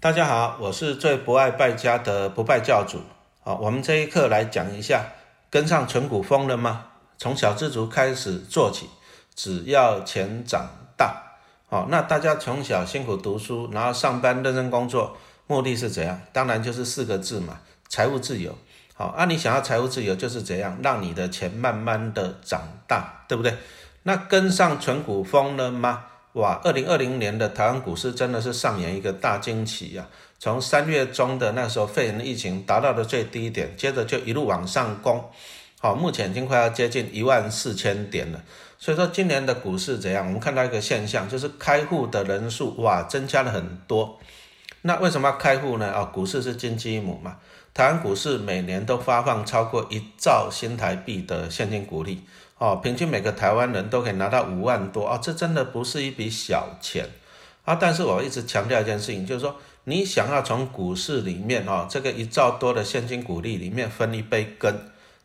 大家好，我是最不爱败家的不败教主。好，我们这一课来讲一下，跟上纯股风了吗？从小资族开始做起，只要钱长大。好，那大家从小辛苦读书，然后上班认真工作，目的是怎样？当然就是四个字嘛，财务自由。好，啊，你想要财务自由，就是怎样让你的钱慢慢的长大，对不对？那跟上纯股风了吗？哇，二零二零年的台湾股市真的是上演一个大惊奇呀！从三月中的那时候肺炎疫情达到了最低点，接着就一路往上攻，好，目前已经快要接近一万四千点了。所以说今年的股市怎样？我们看到一个现象，就是开户的人数哇增加了很多。那为什么要开户呢？啊，股市是金鸡母嘛。台湾股市每年都发放超过一兆新台币的现金股利。哦，平均每个台湾人都可以拿到五万多啊，这真的不是一笔小钱啊！但是我一直强调一件事情，就是说你想要从股市里面哦，这个一兆多的现金股利里面分一杯羹，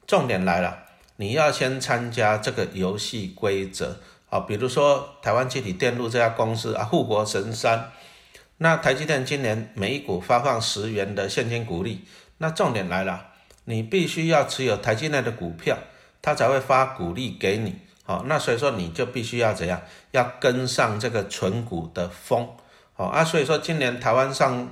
重点来了，你要先参加这个游戏规则啊，比如说台湾集体电路这家公司啊，护国神山，那台积电今年每股发放十元的现金股利，那重点来了，你必须要持有台积电的股票。他才会发鼓励给你，好，那所以说你就必须要怎样，要跟上这个存股的风，好啊，所以说今年台湾上，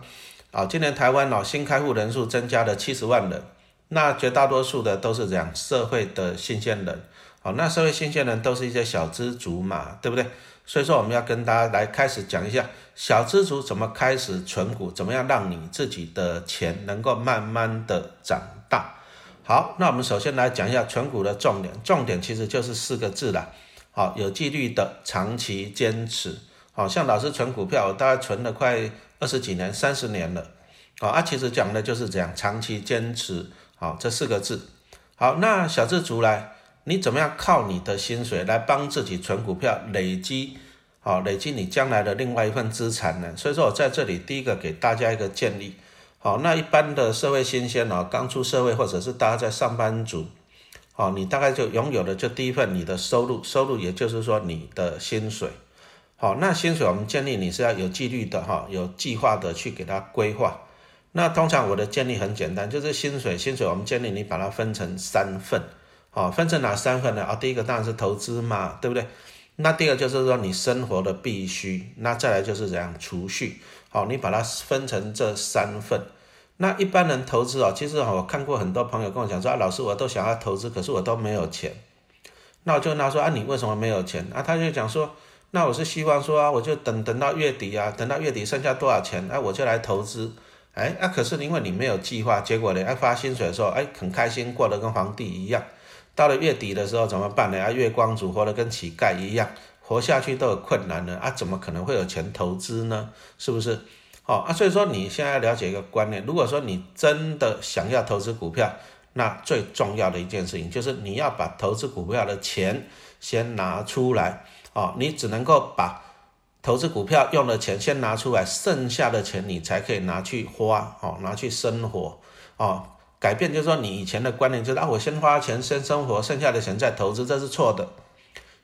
啊，今年台湾哦新开户人数增加了七十万人，那绝大多数的都是这样？社会的新鲜人，好，那社会新鲜人都是一些小资族嘛，对不对？所以说我们要跟大家来开始讲一下小资族怎么开始存股，怎么样让你自己的钱能够慢慢的长大。好，那我们首先来讲一下存股的重点，重点其实就是四个字了。好，有纪律的长期坚持。好像老师存股票，大概存了快二十几年、三十年了。好啊，其实讲的就是这样，长期坚持。好，这四个字。好，那小资族来，你怎么样靠你的薪水来帮自己存股票，累积好，累积你将来的另外一份资产呢？所以说我在这里第一个给大家一个建议。好，那一般的社会新鲜哦，刚出社会或者是大家在上班族，好，你大概就拥有的就第一份你的收入，收入也就是说你的薪水。好，那薪水我们建议你是要有纪律的哈，有计划的去给它规划。那通常我的建议很简单，就是薪水，薪水我们建议你把它分成三份，好，分成哪三份呢？啊，第一个当然是投资嘛，对不对？那第二个就是说你生活的必须，那再来就是怎样储蓄。好，你把它分成这三份。那一般人投资啊，其实我看过很多朋友跟我讲说啊，老师我都想要投资，可是我都没有钱。那我就跟他说啊，你为什么没有钱？啊，他就讲说，那我是希望说啊，我就等等到月底啊，等到月底剩下多少钱，哎，我就来投资。哎，那可是因为你没有计划，结果呢，哎，发薪水的时候，哎，很开心，过得跟皇帝一样。到了月底的时候怎么办呢？啊，月光族活得跟乞丐一样。活下去都有困难了啊，怎么可能会有钱投资呢？是不是？好啊，所以说你现在要了解一个观念，如果说你真的想要投资股票，那最重要的一件事情就是你要把投资股票的钱先拿出来啊，你只能够把投资股票用的钱先拿出来，剩下的钱你才可以拿去花哦，拿去生活哦。改变就是说你以前的观念就是啊，我先花钱先生活，剩下的钱再投资，这是错的。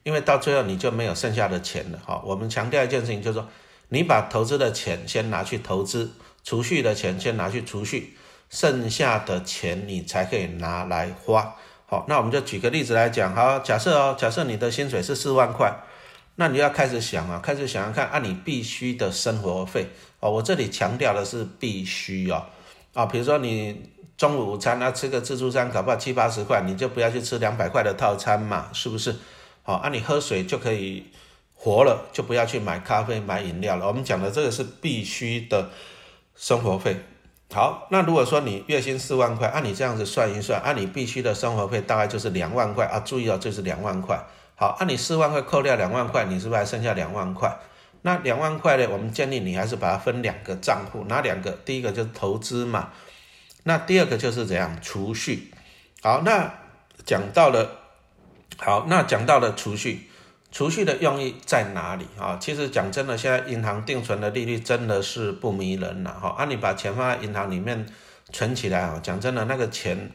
因为到最后你就没有剩下的钱了哈。我们强调一件事情，就是说你把投资的钱先拿去投资，储蓄的钱先拿去储蓄，剩下的钱你才可以拿来花。好，那我们就举个例子来讲，好，假设哦，假设你的薪水是四万块，那你要开始想啊，开始想想看，按你必须的生活费哦。我这里强调的是必须哦，啊，比如说你中午午餐啊吃个自助餐，搞不好七八十块，你就不要去吃两百块的套餐嘛，是不是？好，啊，你喝水就可以活了，就不要去买咖啡、买饮料了。我们讲的这个是必须的生活费。好，那如果说你月薪四万块，按你这样子算一算，按你必须的生活费大概就是两万块啊。注意哦，这是两万块。好，按你四万块扣掉两万块，你是不是还剩下两万块？那两万块呢？我们建议你还是把它分两个账户，哪两个？第一个就是投资嘛，那第二个就是怎样储蓄。好，那讲到了。好，那讲到了储蓄，储蓄的用意在哪里啊？其实讲真的，现在银行定存的利率真的是不迷人了哈。啊，你把钱放在银行里面存起来啊，讲真的，那个钱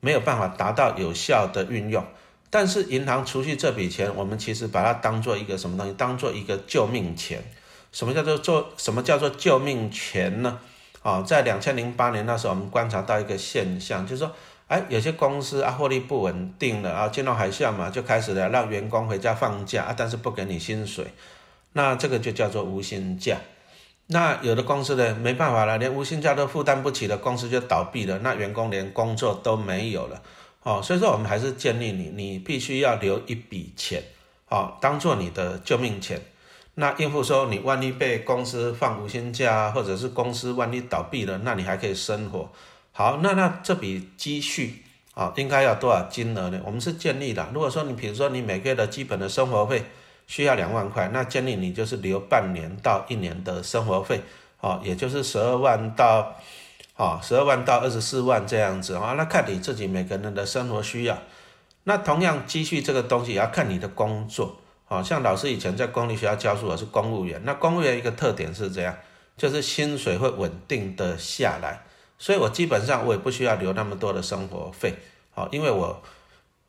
没有办法达到有效的运用。但是银行储蓄这笔钱，我们其实把它当做一个什么东西？当做一个救命钱。什么叫做做什么叫做救命钱呢？啊，在两千零八年那时候，我们观察到一个现象，就是说，哎，有些公司啊获利不稳定了啊，金融海啸嘛，就开始了让员工回家放假啊，但是不给你薪水，那这个就叫做无薪假。那有的公司呢，没办法了，连无薪假都负担不起的公司就倒闭了，那员工连工作都没有了。哦，所以说我们还是建议你，你必须要留一笔钱，哦，当做你的救命钱。那应付说你万一被公司放无薪假，或者是公司万一倒闭了，那你还可以生活。好，那那这笔积蓄啊，应该要多少金额呢？我们是建议的，如果说你比如说你每个月的基本的生活费需要两万块，那建议你就是留半年到一年的生活费，哦，也就是十二万到。啊，十二万到二十四万这样子啊，那看你自己每个人的生活需要。那同样积蓄这个东西也要看你的工作。啊，像老师以前在公立学校教书，我是公务员。那公务员一个特点是这样，就是薪水会稳定的下来，所以我基本上我也不需要留那么多的生活费。好，因为我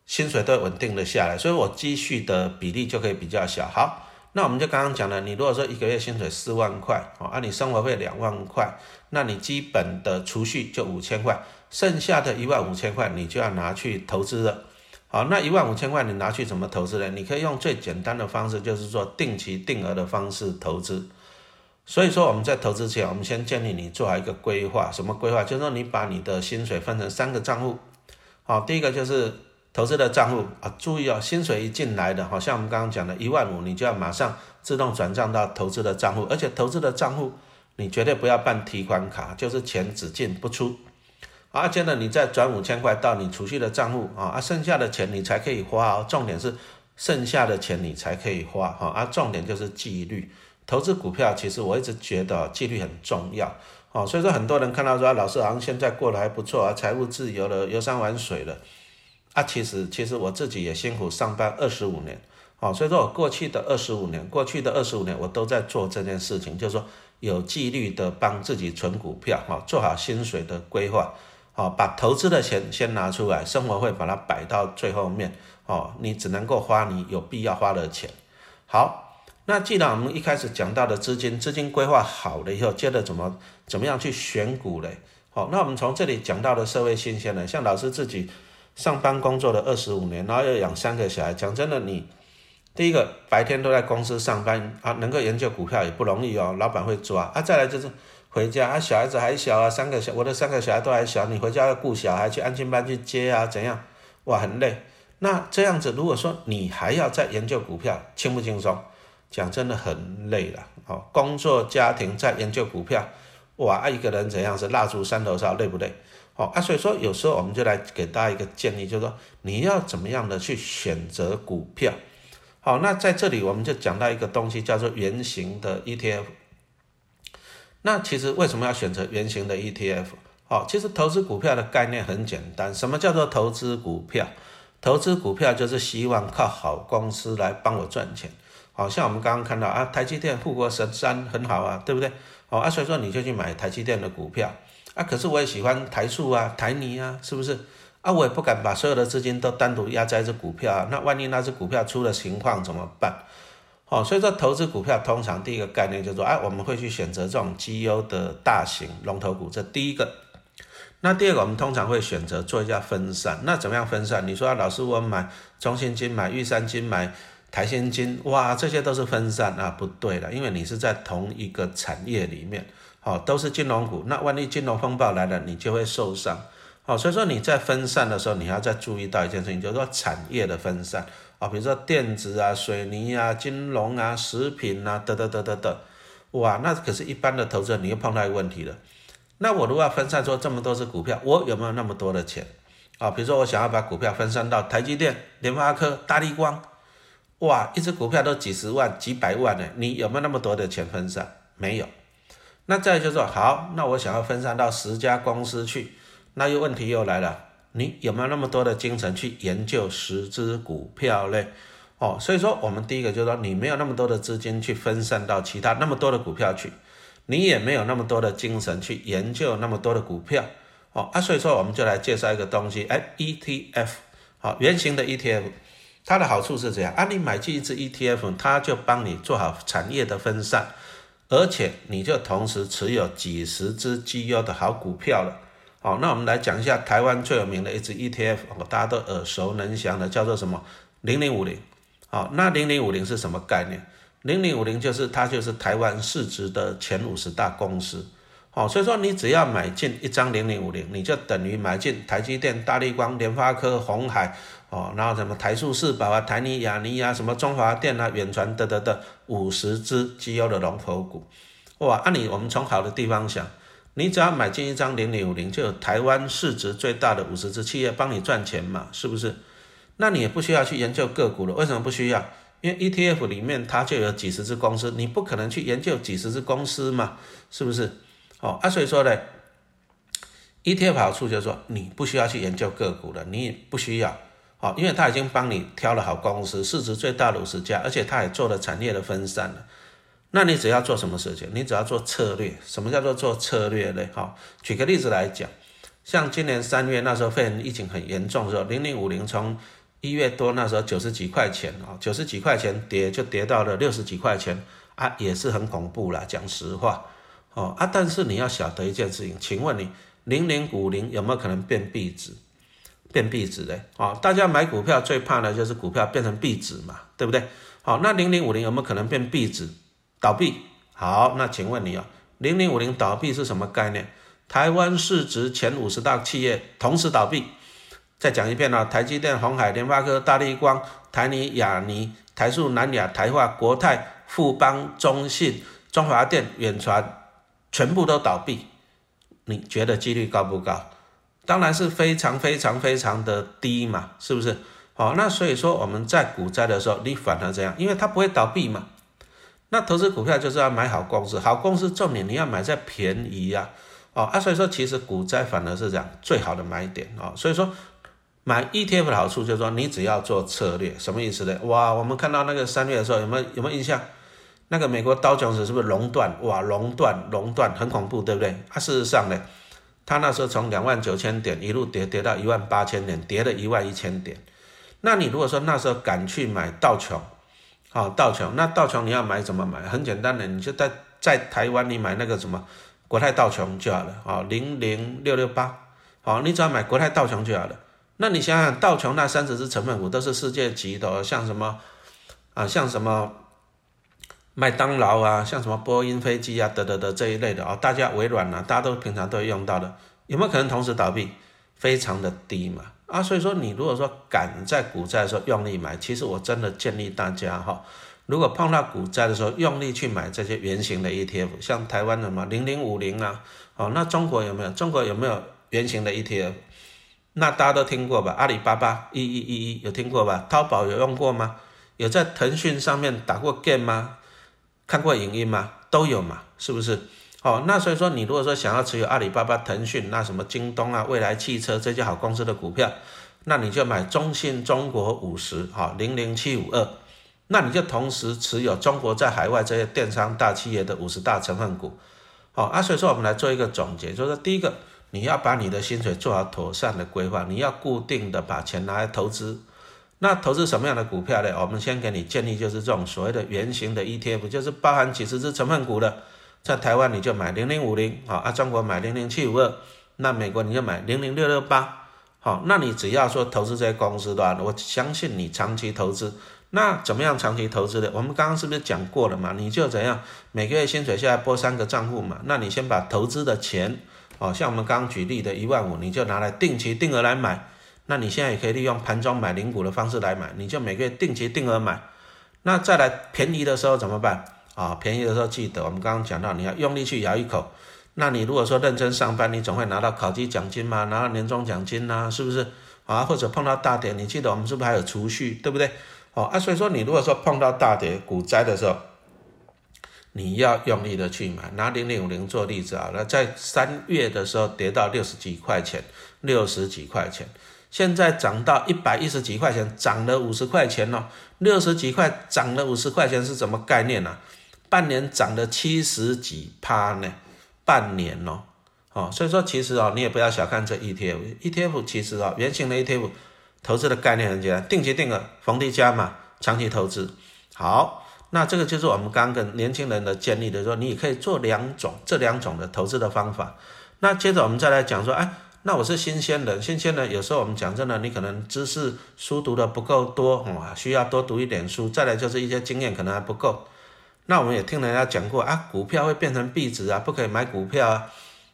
薪水都稳定的下来，所以我积蓄的比例就可以比较小。好。那我们就刚刚讲了，你如果说一个月薪水四万块，哦，啊，你生活费两万块，那你基本的储蓄就五千块，剩下的一万五千块你就要拿去投资了。好，那一万五千块你拿去怎么投资呢？你可以用最简单的方式，就是做定期定额的方式投资。所以说我们在投资前，我们先建议你做好一个规划，什么规划？就是说你把你的薪水分成三个账户。好，第一个就是。投资的账户啊，注意哦，薪水一进来的，好像我们刚刚讲的一万五，你就要马上自动转账到投资的账户，而且投资的账户你绝对不要办提款卡，就是钱只进不出。而且呢，你再转五千块到你储蓄的账户啊，啊，剩下的钱你才可以花哦。重点是剩下的钱你才可以花哈，啊，重点就是纪律。投资股票其实我一直觉得纪律很重要哦，所以说很多人看到说老师好像现在过得还不错啊，财务自由了，游山玩水了。啊，其实其实我自己也辛苦上班二十五年，哦，所以说我过去的二十五年，过去的二十五年我都在做这件事情，就是说有纪律的帮自己存股票，哈，做好薪水的规划，好，把投资的钱先拿出来，生活费把它摆到最后面，哦，你只能够花你有必要花的钱。好，那既然我们一开始讲到的资金，资金规划好了以后，接着怎么怎么样去选股嘞？好，那我们从这里讲到的社会新鲜人，像老师自己。上班工作了二十五年，然后要养三个小孩。讲真的，你第一个白天都在公司上班啊，能够研究股票也不容易哦。老板会抓啊。再来就是回家啊，小孩子还小啊，三个小我的三个小孩都还小，你回家要顾小孩，去安亲班去接啊，怎样？哇，很累。那这样子，如果说你还要再研究股票，轻不轻松？讲真的很累了。哦，工作家庭在研究股票，哇，一个人怎样是蜡烛三头烧，累不累？哦啊，所以说有时候我们就来给大家一个建议，就是说你要怎么样的去选择股票。好，那在这里我们就讲到一个东西，叫做圆形的 ETF。那其实为什么要选择圆形的 ETF？好，其实投资股票的概念很简单，什么叫做投资股票？投资股票就是希望靠好公司来帮我赚钱。好像我们刚刚看到啊，台积电富国神山很好啊，对不对？哦啊，所以说你就去买台积电的股票。啊，可是我也喜欢台塑啊、台泥啊，是不是？啊，我也不敢把所有的资金都单独压在这股票啊，那万一那只股票出了情况怎么办？哦，所以说投资股票通常第一个概念就是说，哎，我们会去选择这种绩优的大型龙头股，这第一个。那第二个，我们通常会选择做一下分散。那怎么样分散？你说老师，我买中信金、买玉山金、买台新金，哇，这些都是分散啊？不对的，因为你是在同一个产业里面。好，都是金融股，那万一金融风暴来了，你就会受伤。好，所以说你在分散的时候，你要再注意到一件事情，就是说产业的分散啊，比如说电子啊、水泥啊、金融啊、食品啊，得得得得得，哇，那可是一般的投资人，你又碰到一个问题了。那我如果要分散出这么多只股票，我有没有那么多的钱啊？比如说我想要把股票分散到台积电、联发科、大立光，哇，一只股票都几十万、几百万呢，你有没有那么多的钱分散？没有。那再就是说，好，那我想要分散到十家公司去，那又问题又来了，你有没有那么多的精神去研究十只股票嘞？哦，所以说我们第一个就是说，你没有那么多的资金去分散到其他那么多的股票去，你也没有那么多的精神去研究那么多的股票，哦啊，所以说我们就来介绍一个东西，哎，ETF，好，圆形的 ETF，它的好处是这样啊，你买进一只 ETF，它就帮你做好产业的分散。而且你就同时持有几十只绩优的好股票了。好，那我们来讲一下台湾最有名的一只 ETF，大家都耳熟能详的，叫做什么？零零五零。好，那零零五零是什么概念？零零五零就是它就是台湾市值的前五十大公司。哦，所以说你只要买进一张零零五零，你就等于买进台积电、大立光、联发科、红海，哦，然后什么台塑、四宝啊、台泥、亚泥啊，什么中华电啊、远传，等等等五十只绩优的龙头股。哇，按你我们从好的地方想，你只要买进一张零零五零，就有台湾市值最大的五十只企业帮你赚钱嘛，是不是？那你也不需要去研究个股了，为什么不需要？因为 ETF 里面它就有几十只公司，你不可能去研究几十只公司嘛，是不是？哦啊，所以说呢，ETF 好处就是说你不需要去研究个股了，你也不需要，好，因为它已经帮你挑了好公司，市值最大的五十家，而且它也做了产业的分散了。那你只要做什么事情？你只要做策略。什么叫做做策略呢？好，举个例子来讲，像今年三月那时候肺炎疫情很严重的时候，零零五零从一月多那时候九十几块钱啊，九十几块钱跌就跌到了六十几块钱啊，也是很恐怖啦，讲实话。哦啊，但是你要晓得一件事情，请问你零零五零有没有可能变壁纸？变壁纸的？哦，大家买股票最怕的就是股票变成壁纸嘛，对不对？好，那零零五零有没有可能变壁纸？倒闭？好，那请问你啊，零零五零倒闭是什么概念？台湾市值前五十大企业同时倒闭。再讲一遍啊，台积电、红海、联发科、大立光、台泥、亚泥、台塑、南亚、台化、国泰、富邦、中信、中华电、远传。全部都倒闭，你觉得几率高不高？当然是非常非常非常的低嘛，是不是？好，那所以说我们在股灾的时候，你反而这样，因为它不会倒闭嘛。那投资股票就是要买好公司，好公司重点你要买在便宜呀。哦啊，所以说其实股灾反而是这样最好的买点哦。所以说买 ETF 的好处就是说你只要做策略，什么意思呢？哇，我们看到那个三月的时候有没有有没有印象？那个美国刀琼斯是不是熔断？哇，熔断，熔断，很恐怖，对不对？啊，事实上呢，它那时候从两万九千点一路跌跌到一万八千点，跌了一万一千点。那你如果说那时候敢去买道琼，好，道琼，那道琼你要买怎么买？很简单的，你就在在台湾你买那个什么国泰道琼就好了，好，零零六六八，好，你只要买国泰道琼就好了。那你想想，道琼那三十只成分股都是世界级的，像什么啊，像什么？麦当劳啊，像什么波音飞机啊，得得得这一类的啊，大家微软啊，大家都平常都会用到的，有没有可能同时倒闭？非常的低嘛啊，所以说你如果说敢在股灾的时候用力买，其实我真的建议大家哈，如果碰到股灾的时候用力去买这些圆形的 ETF，像台湾的什么零零五零啊，哦，那中国有没有？中国有没有圆形的 ETF？那大家都听过吧？阿里巴巴一一一一有听过吧？淘宝有用过吗？有在腾讯上面打过 game 吗？看过影音吗？都有嘛，是不是？哦，那所以说你如果说想要持有阿里巴巴、腾讯，那什么京东啊、未来汽车这些好公司的股票，那你就买中信中国五十，哈，零零七五二，那你就同时持有中国在海外这些电商大企业的五十大成分股，好啊。所以说我们来做一个总结，就是第一个，你要把你的薪水做好妥善的规划，你要固定的把钱拿来投资。那投资什么样的股票呢？我们先给你建议，就是这种所谓的圆形的 ETF，就是包含几十只成分股的。在台湾你就买零零五零，好啊，中国买零零七五二，那美国你就买零零六六八，好，那你只要说投资这些公司的话，我相信你长期投资。那怎么样长期投资的？我们刚刚是不是讲过了嘛？你就怎样每个月薪水下来拨三个账户嘛？那你先把投资的钱，哦，像我们刚刚举例的一万五，你就拿来定期定额来买。那你现在也可以利用盘中买零股的方式来买，你就每个月定期定额买。那再来便宜的时候怎么办啊？便宜的时候记得我们刚刚讲到，你要用力去咬一口。那你如果说认真上班，你总会拿到考绩奖金嘛，拿到年终奖金呐，是不是啊？或者碰到大跌，你记得我们是不是还有储蓄，对不对？哦啊，所以说你如果说碰到大跌股灾的时候，你要用力的去买。拿零零五零做例子啊，那在三月的时候跌到六十几块钱，六十几块钱。现在涨到一百一十几块钱，涨了五十块钱哦，六十几块涨了五十块钱是什么概念呢？半年涨了七十几趴呢，半年哦，哦，所以说其实哦，你也不要小看这 ETF，ETF 其实哦，圆形的 ETF 投资的概念很简单，定期定额，逢低加码，长期投资。好，那这个就是我们刚跟年轻人的建议的时候，你可以做两种这两种的投资的方法。那接着我们再来讲说，哎，那我是新鲜人，新鲜人有时候我们讲真的，你可能知识书读的不够多，哦，需要多读一点书。再来就是一些经验可能还不够。那我们也听人家讲过啊，股票会变成壁纸啊，不可以买股票啊。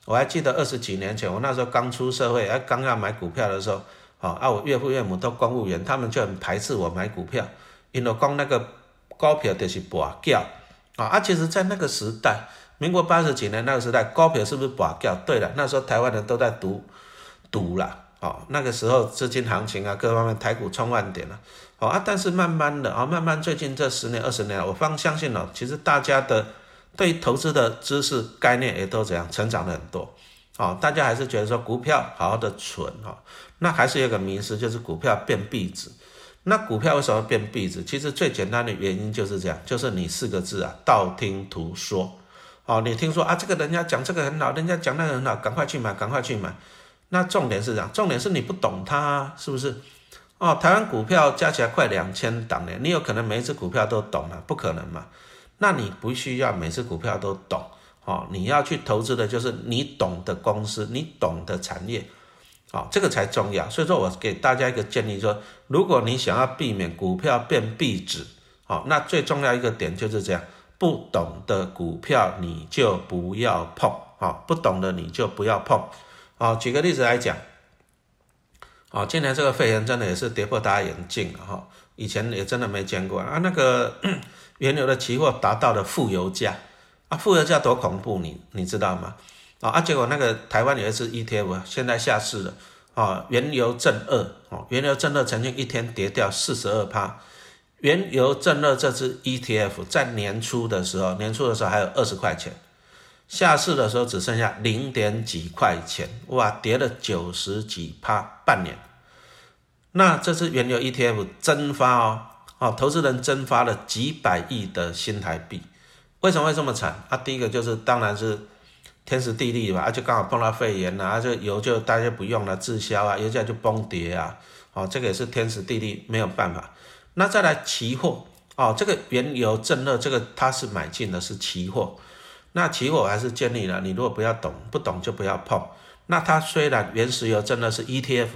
我还记得二十几年前，我那时候刚出社会，哎，刚要买股票的时候，哦，啊，我岳父岳母都公务员，他们就很排斥我买股票，因为光那个。股票就是博缴啊！啊，其实，在那个时代，民国八十几年那个时代，股票是不是博缴？对了，那时候台湾人都在读赌了哦。那个时候资金行情啊，各方面台股冲万点了哦啊！但是慢慢的啊，慢慢最近这十年二十年，我方相信了，其实大家的对投资的知识概念也都怎样成长了很多哦。大家还是觉得说股票好好的存哦，那还是有个迷思，就是股票变壁纸。那股票为什么变壁纸？其实最简单的原因就是这样，就是你四个字啊，道听途说。哦，你听说啊，这个人家讲这个很好，人家讲那个很好，赶快去买，赶快去买。那重点是这样，重点是你不懂它，是不是？哦，台湾股票加起来快两千档了，你有可能每一只股票都懂了？不可能嘛？那你不需要每只股票都懂，哦，你要去投资的就是你懂的公司，你懂的产业。好，这个才重要。所以说我给大家一个建议，说如果你想要避免股票变壁纸，好，那最重要一个点就是这样，不懂的股票你就不要碰，好，不懂的你就不要碰。好，举个例子来讲，哦，今年这个肺炎真的也是跌破大家眼镜了哈，以前也真的没见过啊。那个 原油的期货达到了负油价，啊，负油价多恐怖，你你知道吗？啊，结果那个台湾有一只 ETF，现在下市了。啊，原油正二，哦，原油正二曾经一天跌掉四十二趴。原油正二这只 ETF 在年初的时候，年初的时候还有二十块钱，下市的时候只剩下零点几块钱，哇，跌了九十几趴，半年。那这次原油 ETF 蒸发哦，哦，投资人蒸发了几百亿的新台币。为什么会这么惨？啊，第一个就是当然是。天时地利吧，啊，就刚好碰到肺炎了，啊，这油就大家不用了，滞销啊，油价就崩跌啊，哦，这个也是天时地利没有办法。那再来期货，哦，这个原油正热，这个它是买进的是期货，那期货还是建立了，你如果不要懂，不懂就不要碰。那它虽然原石油真的是 ETF，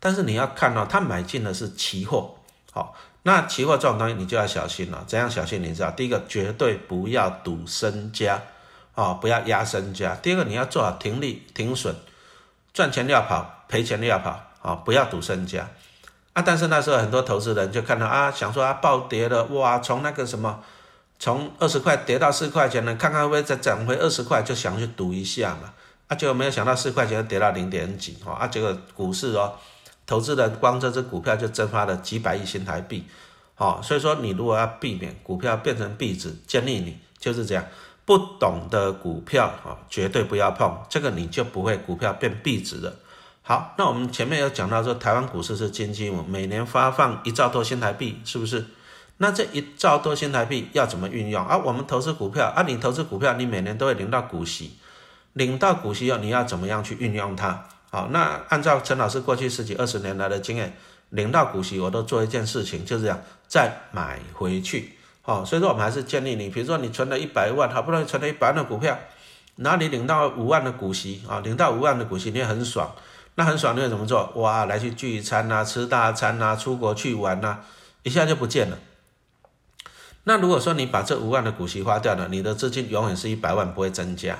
但是你要看到它买进的是期货，好，那期货这种东西你就要小心了。怎样小心？你知道，第一个绝对不要赌身家。哦，不要压身家。第二个，你要做好停利停损，赚钱要跑，赔钱要跑。啊，不要赌身家。啊，但是那时候很多投资人就看到啊，想说啊，暴跌了，哇，从那个什么，从二十块跌到四块钱呢，看看会不会再涨回二十块，就想去赌一下嘛。啊，结果没有想到四块钱跌到零点几，哈，啊，结果股市哦，投资人光这只股票就蒸发了几百亿新台币。好，所以说你如果要避免股票变成壁纸，建议你就是这样。不懂的股票啊，绝对不要碰，这个你就不会股票变壁纸了。好，那我们前面有讲到说，台湾股市是金鸡母，每年发放一兆多新台币，是不是？那这一兆多新台币要怎么运用啊？我们投资股票啊，你投资股票，你每年都会领到股息，领到股息后，你要怎么样去运用它？好，那按照陈老师过去十几二十年来的经验，领到股息，我都做一件事情，就是这样，再买回去。哦，所以说我们还是建议你，比如说你存了一百万，好不容易存了一百万的股票，然后你领到五万的股息啊，领到五万的股息，你也很爽。那很爽，你会怎么做？哇，来去聚餐呐，吃大餐呐，出国去玩呐，一下就不见了。那如果说你把这五万的股息花掉了，你的资金永远是一百万，不会增加。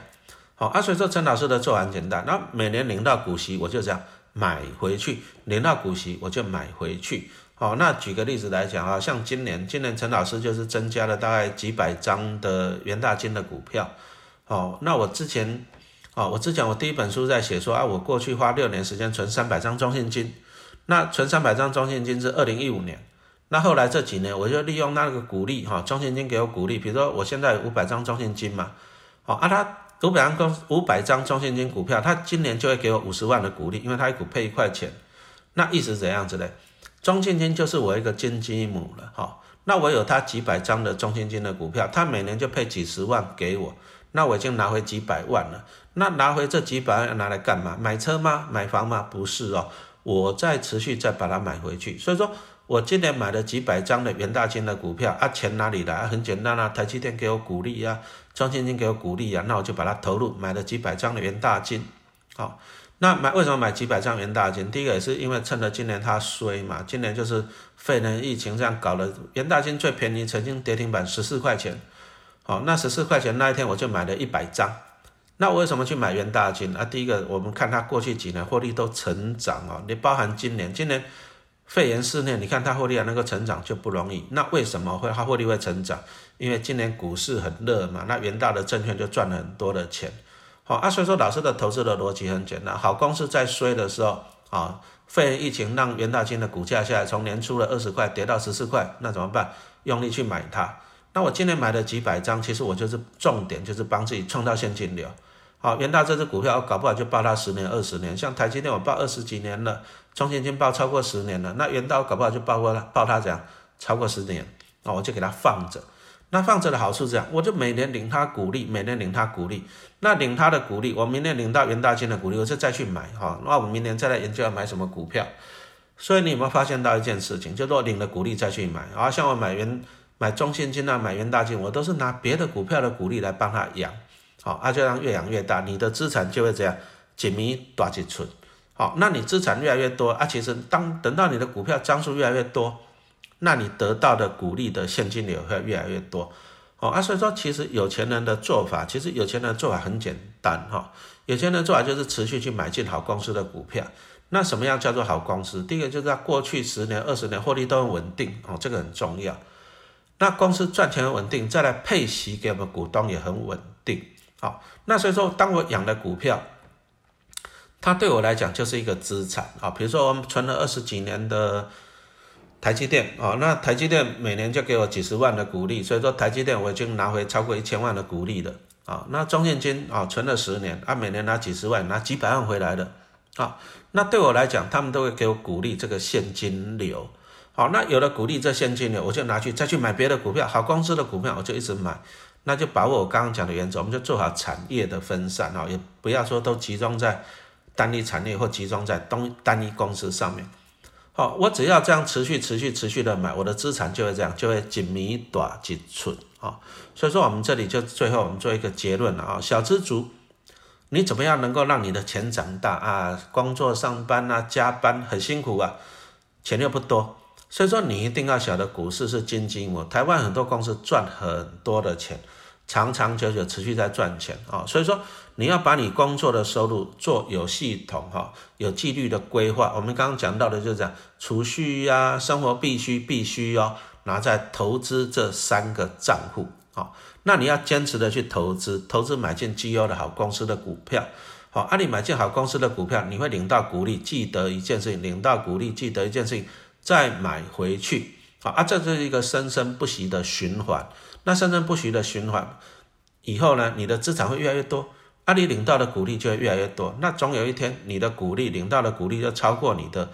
好，啊，所以说陈老师的做法很简单，那每年领到股息，我就这样买回去，领到股息我就买回去。好，那举个例子来讲啊，像今年，今年陈老师就是增加了大概几百张的元大金的股票。哦，那我之前，哦，我之前我第一本书在写说啊，我过去花六年时间存三百张中信金，那存三百张中信金是二零一五年，那后来这几年我就利用那个股利哈，中信金给我股利，比如说我现在五百张中信金嘛，好啊，他五百张公五百张中信金股票，他今年就会给我五十万的股利，因为他一股配一块钱，那意思怎样子嘞？中信金就是我一个金鸡母了，哈，那我有他几百张的中信金的股票，他每年就配几十万给我，那我已经拿回几百万了，那拿回这几百万要拿来干嘛？买车吗？买房吗？不是哦，我再持续再把它买回去，所以说我今年买了几百张的元大金的股票啊，钱哪里来？很简单啊，台积电给我鼓励啊，中信金给我鼓励啊，那我就把它投入，买了几百张的元大金。好，那买为什么买几百张元大金？第一个也是因为趁着今年它衰嘛，今年就是肺炎疫情这样搞了，元大金最便宜，曾经跌停板十四块钱。好，那十四块钱那一天我就买了一百张。那我为什么去买元大金啊？第一个，我们看它过去几年获利都成长哦。你包含今年，今年肺炎肆虐，你看它获利还能够成长就不容易。那为什么会它获利会成长？因为今年股市很热嘛，那元大的证券就赚了很多的钱。好啊，所以说老师的投资的逻辑很简单，好公司在衰的时候啊，肺炎疫情让元大金的股价下来，从年初的二十块跌到十四块，那怎么办？用力去买它。那我今年买了几百张，其实我就是重点就是帮自己创造现金流。好，元大这只股票，搞不好就报它十年、二十年。像台积电，我报二十几年了，中信金报超过十年了。那元大搞不好就报过了，报它这样超过十年，那我就给它放着。那放着的好处这样，我就每年领它股利，每年领它股利。那领它的股利，我明年领到元大金的股利，我就再去买哈。那我明年再来研究要买什么股票。所以你有没有发现到一件事情，就说领了股利再去买啊？像我买元买中信金啊，买元大金，我都是拿别的股票的股利来帮它养。好，啊，就让越养越大，你的资产就会这样紧密大几寸。好，那你资产越来越多啊，其实当等到你的股票张数越来越多，那你得到的股利的现金流会越来越多。哦啊，所以说其实有钱人的做法，其实有钱人的做法很简单哈。有钱人做法就是持续去买进好公司的股票。那什么样叫做好公司？第一个就是在过去十年、二十年获利都很稳定哦，这个很重要。那公司赚钱很稳定，再来配息给我们股东也很稳定。好，那所以说，当我养的股票，它对我来讲就是一个资产啊。比如说，我们存了二十几年的台积电啊，那台积电每年就给我几十万的股利，所以说台积电我已经拿回超过一千万的股利了啊。那中现金啊，存了十年啊，每年拿几十万，拿几百万回来的啊。那对我来讲，他们都会给我鼓励这个现金流。好，那有了鼓励这现金流，我就拿去再去买别的股票，好公司的股票，我就一直买。那就把握我刚刚讲的原则，我们就做好产业的分散啊，也不要说都集中在单一产业或集中在东单一公司上面。好，我只要这样持续、持续、持续的买，我的资产就会这样，就会紧密短紧寸啊。所以说，我们这里就最后我们做一个结论了啊，小资族，你怎么样能够让你的钱长大啊？工作上班啊，加班很辛苦啊，钱又不多。所以说，你一定要晓得股市是金鸡母。台湾很多公司赚很多的钱，长长久久持续在赚钱啊。所以说，你要把你工作的收入做有系统哈、有纪律的规划。我们刚刚讲到的就是这样储蓄呀、生活必须必须哦，拿在投资这三个账户啊。那你要坚持的去投资，投资买进绩优的好公司的股票。好，啊，你买进好公司的股票，你会领到股利。记得一件事情，领到股利，记得一件事情。再买回去，啊，这是一个生生不息的循环。那生生不息的循环以后呢，你的资产会越来越多，啊，你领到的股利就会越来越多。那总有一天，你的股利领到的股利就超过你的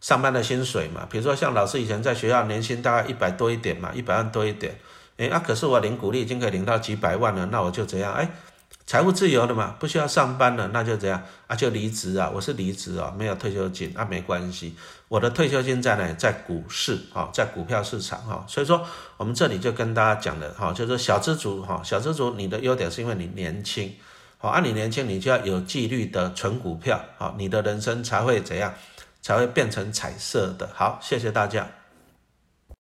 上班的薪水嘛。比如说像老师以前在学校年薪大概一百多一点嘛，一百万多一点，哎啊，可是我领股利已经可以领到几百万了，那我就怎样？哎。财务自由的嘛，不需要上班了，那就这样？啊，就离职啊，我是离职啊，没有退休金啊，没关系，我的退休金在哪？在股市啊，在股票市场哈，所以说我们这里就跟大家讲的哈，就是小资族哈，小资族你的优点是因为你年轻，好，啊你年轻你就要有纪律的存股票，好，你的人生才会怎样，才会变成彩色的，好，谢谢大家。